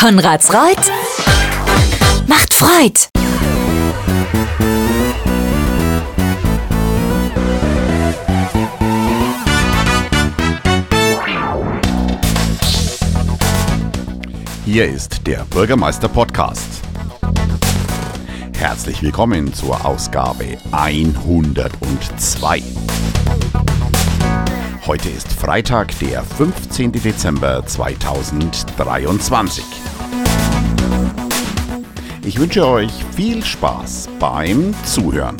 Konrads Reut macht Freud. Hier ist der Bürgermeister Podcast. Herzlich willkommen zur Ausgabe 102. Heute ist Freitag, der 15. Dezember 2023. Ich wünsche euch viel Spaß beim Zuhören.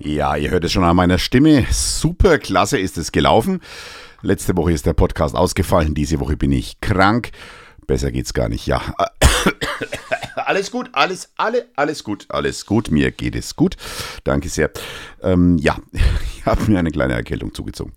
Ja, ihr hört es schon an meiner Stimme. Super klasse ist es gelaufen. Letzte Woche ist der Podcast ausgefallen, diese Woche bin ich krank. Besser geht's gar nicht, ja. Alles gut, alles, alle, alles gut, alles gut. Mir geht es gut. Danke sehr. Ähm, ja, ich habe mir eine kleine Erkältung zugezogen.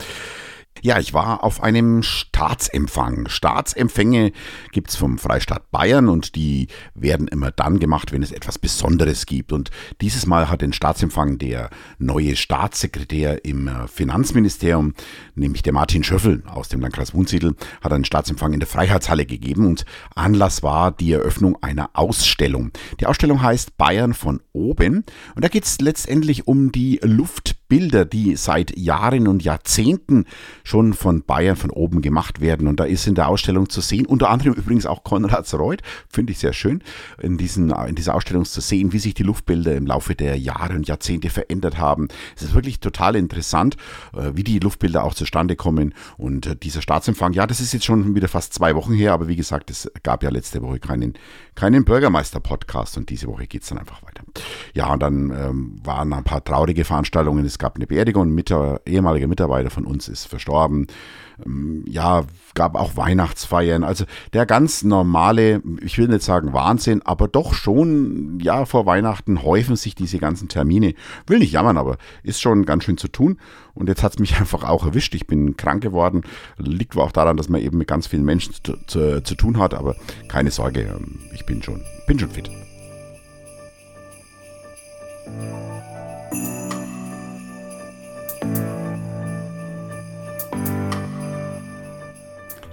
Ja, ich war auf einem Staatsempfang. Staatsempfänge gibt's vom Freistaat Bayern und die werden immer dann gemacht, wenn es etwas Besonderes gibt. Und dieses Mal hat den Staatsempfang der neue Staatssekretär im äh, Finanzministerium, nämlich der Martin Schöffel aus dem Landkreis Wunsiedel, hat einen Staatsempfang in der Freiheitshalle gegeben und Anlass war die Eröffnung einer Ausstellung. Die Ausstellung heißt Bayern von oben und da geht's letztendlich um die Luftbilder, die seit Jahren und Jahrzehnten schon von Bayern von oben gemacht werden. Und da ist in der Ausstellung zu sehen, unter anderem übrigens auch Konrads Reuth, finde ich sehr schön, in, diesen, in dieser Ausstellung zu sehen, wie sich die Luftbilder im Laufe der Jahre und Jahrzehnte verändert haben. Es ist wirklich total interessant, äh, wie die Luftbilder auch zustande kommen. Und äh, dieser Staatsempfang, ja, das ist jetzt schon wieder fast zwei Wochen her, aber wie gesagt, es gab ja letzte Woche keinen, keinen Bürgermeister-Podcast und diese Woche geht es dann einfach weiter. Ja, und dann ähm, waren ein paar traurige Veranstaltungen. Es gab eine Beerdigung, ein mit ehemaliger Mitarbeiter von uns ist verstorben. Ähm, ja, gab auch Weihnachtsfeiern. Also der ganz normale, ich will nicht sagen Wahnsinn, aber doch schon, ja, vor Weihnachten häufen sich diese ganzen Termine. Will nicht jammern, aber ist schon ganz schön zu tun. Und jetzt hat es mich einfach auch erwischt. Ich bin krank geworden. Liegt auch daran, dass man eben mit ganz vielen Menschen zu, zu, zu tun hat. Aber keine Sorge, ähm, ich bin schon, bin schon fit. Thank you.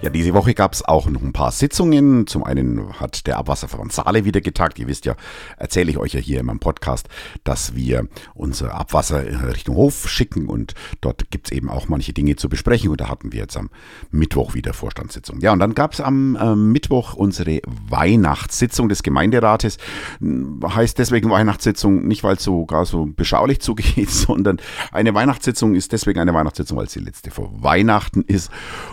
Ja, diese Woche gab es auch noch ein paar Sitzungen. Zum einen hat der Abwasserverband Saale wieder getagt. Ihr wisst ja, erzähle ich euch ja hier in meinem Podcast, dass wir unser Abwasser Richtung Hof schicken und dort gibt es eben auch manche Dinge zu besprechen. Und da hatten wir jetzt am Mittwoch wieder Vorstandssitzung. Ja, und dann gab es am äh, Mittwoch unsere Weihnachtssitzung des Gemeinderates. Heißt deswegen Weihnachtssitzung nicht, weil es so gar so beschaulich zugeht, sondern eine Weihnachtssitzung ist deswegen eine Weihnachtssitzung, weil es die letzte vor Weihnachten ist.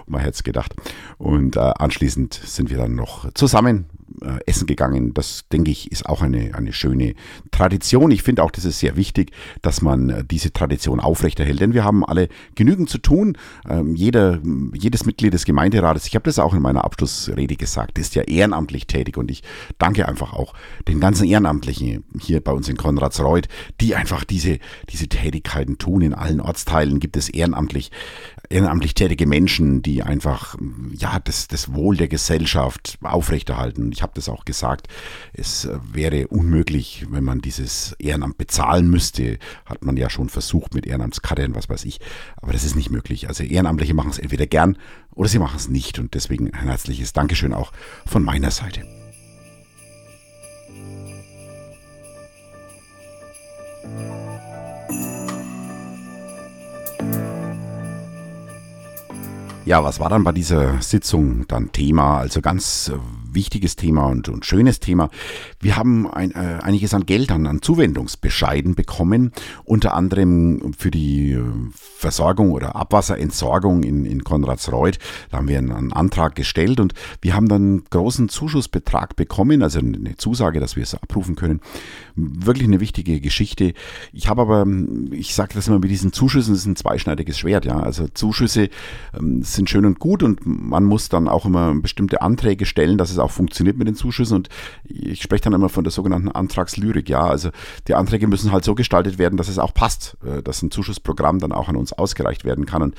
Und man hätte es gedacht. Und äh, anschließend sind wir dann noch zusammen äh, essen gegangen. Das, denke ich, ist auch eine, eine schöne Tradition. Ich finde auch, das ist sehr wichtig, dass man äh, diese Tradition aufrechterhält, denn wir haben alle genügend zu tun. Ähm, jeder, jedes Mitglied des Gemeinderates, ich habe das auch in meiner Abschlussrede gesagt, ist ja ehrenamtlich tätig und ich danke einfach auch den ganzen Ehrenamtlichen hier bei uns in Konradsreuth, die einfach diese, diese Tätigkeiten tun. In allen Ortsteilen gibt es ehrenamtlich, ehrenamtlich tätige Menschen, die einfach ja, das, das Wohl der Gesellschaft aufrechterhalten. Ich habe das auch gesagt, es wäre unmöglich, wenn man dieses Ehrenamt bezahlen müsste. Hat man ja schon versucht mit Ehrenamtskarrieren, was weiß ich. Aber das ist nicht möglich. Also Ehrenamtliche machen es entweder gern oder sie machen es nicht. Und deswegen ein herzliches Dankeschön auch von meiner Seite. Ja, was war dann bei dieser Sitzung dann Thema? Also ganz äh, wichtiges Thema und, und schönes Thema. Wir haben ein, äh, einiges an Geld an, an Zuwendungsbescheiden bekommen, unter anderem für die äh, Versorgung oder Abwasserentsorgung in, in Konradsreuth. Da haben wir einen, einen Antrag gestellt und wir haben dann einen großen Zuschussbetrag bekommen, also eine Zusage, dass wir es abrufen können. Wirklich eine wichtige Geschichte. Ich habe aber, ich sage das immer mit diesen Zuschüssen, das ist ein zweischneidiges Schwert. Ja, also Zuschüsse ähm, sind schön und gut und man muss dann auch immer bestimmte Anträge stellen, dass es auch auch funktioniert mit den Zuschüssen und ich spreche dann immer von der sogenannten Antragslyrik. Ja, also die Anträge müssen halt so gestaltet werden, dass es auch passt, äh, dass ein Zuschussprogramm dann auch an uns ausgereicht werden kann und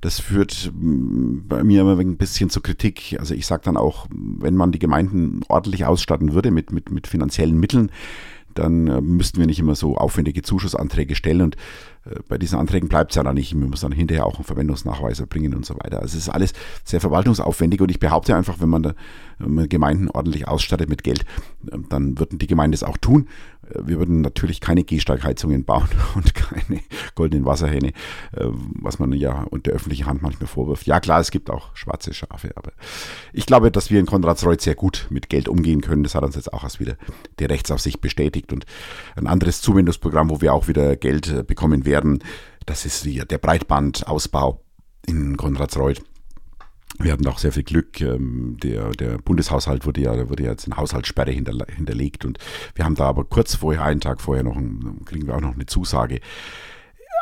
das führt mm, bei mir immer ein bisschen zur Kritik. Also ich sage dann auch, wenn man die Gemeinden ordentlich ausstatten würde mit, mit, mit finanziellen Mitteln, dann äh, müssten wir nicht immer so aufwendige Zuschussanträge stellen. Und äh, bei diesen Anträgen bleibt es ja dann nicht. Wir müssen dann hinterher auch einen Verwendungsnachweis erbringen und so weiter. Also es ist alles sehr verwaltungsaufwendig und ich behaupte einfach, wenn man, da, wenn man Gemeinden ordentlich ausstattet mit Geld, dann würden die Gemeinden es auch tun. Wir würden natürlich keine Gehsteigheizungen bauen und keine goldenen Wasserhähne, was man ja unter öffentlicher Hand manchmal vorwirft. Ja klar, es gibt auch schwarze Schafe, aber ich glaube, dass wir in Konradsreuth sehr gut mit Geld umgehen können. Das hat uns jetzt auch erst wieder die Rechtsaufsicht bestätigt und ein anderes Zuwendungsprogramm, wo wir auch wieder Geld bekommen werden. Das ist der Breitbandausbau in Konradsreuth. Wir hatten auch sehr viel Glück. Ähm, der, der Bundeshaushalt wurde ja, wurde ja jetzt in Haushaltssperre hinterlegt und wir haben da aber kurz vorher, einen Tag vorher noch, kriegen wir auch noch eine Zusage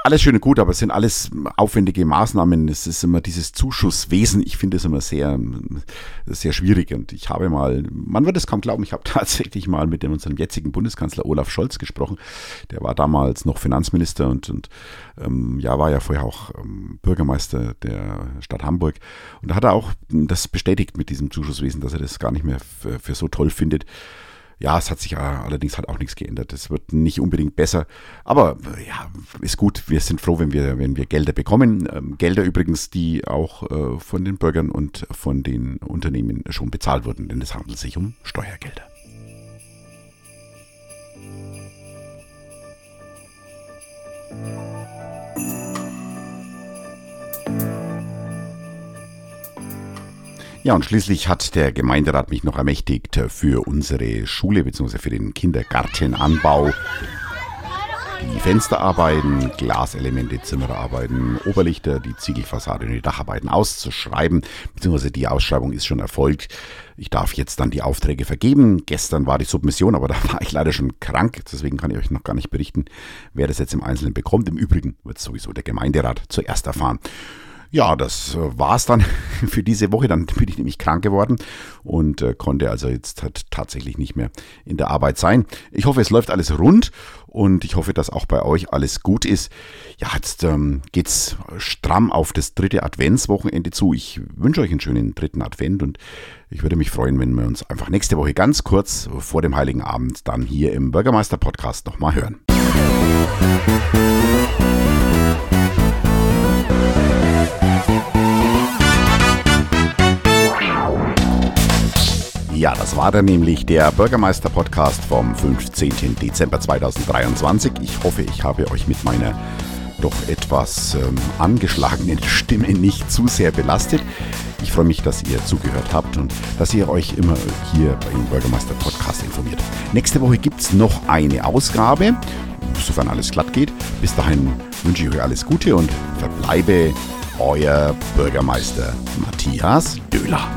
alles schön und gut, aber es sind alles aufwendige Maßnahmen. Es ist immer dieses Zuschusswesen. Ich finde es immer sehr, sehr schwierig. Und ich habe mal, man wird es kaum glauben, ich habe tatsächlich mal mit unserem jetzigen Bundeskanzler Olaf Scholz gesprochen. Der war damals noch Finanzminister und, und ähm, ja, war ja vorher auch ähm, Bürgermeister der Stadt Hamburg. Und da hat er auch das bestätigt mit diesem Zuschusswesen, dass er das gar nicht mehr für so toll findet. Ja, es hat sich allerdings halt auch nichts geändert. Es wird nicht unbedingt besser. Aber ja, ist gut. Wir sind froh, wenn wir, wenn wir Gelder bekommen. Ähm, Gelder übrigens, die auch äh, von den Bürgern und von den Unternehmen schon bezahlt wurden, denn es handelt sich um Steuergelder. Ja, und schließlich hat der Gemeinderat mich noch ermächtigt, für unsere Schule bzw. für den Kindergartenanbau die Fensterarbeiten, Glaselemente, Zimmerarbeiten, Oberlichter, die Ziegelfassade und die Dacharbeiten auszuschreiben, beziehungsweise die Ausschreibung ist schon erfolgt. Ich darf jetzt dann die Aufträge vergeben. Gestern war die Submission, aber da war ich leider schon krank, deswegen kann ich euch noch gar nicht berichten, wer das jetzt im Einzelnen bekommt. Im Übrigen wird sowieso der Gemeinderat zuerst erfahren. Ja, das äh, war's dann für diese Woche. Dann bin ich nämlich krank geworden und äh, konnte also jetzt halt tatsächlich nicht mehr in der Arbeit sein. Ich hoffe, es läuft alles rund und ich hoffe, dass auch bei euch alles gut ist. Ja, jetzt ähm, geht's stramm auf das dritte Adventswochenende zu. Ich wünsche euch einen schönen dritten Advent und ich würde mich freuen, wenn wir uns einfach nächste Woche ganz kurz vor dem Heiligen Abend dann hier im Bürgermeister Podcast nochmal hören. Ja, das war dann nämlich der Bürgermeister-Podcast vom 15. Dezember 2023. Ich hoffe, ich habe euch mit meiner doch etwas ähm, angeschlagenen Stimme nicht zu sehr belastet. Ich freue mich, dass ihr zugehört habt und dass ihr euch immer hier beim Bürgermeister Podcast informiert. Nächste Woche gibt es noch eine Ausgabe, sofern alles glatt geht. Bis dahin wünsche ich euch alles Gute und verbleibe euer Bürgermeister Matthias Döhler.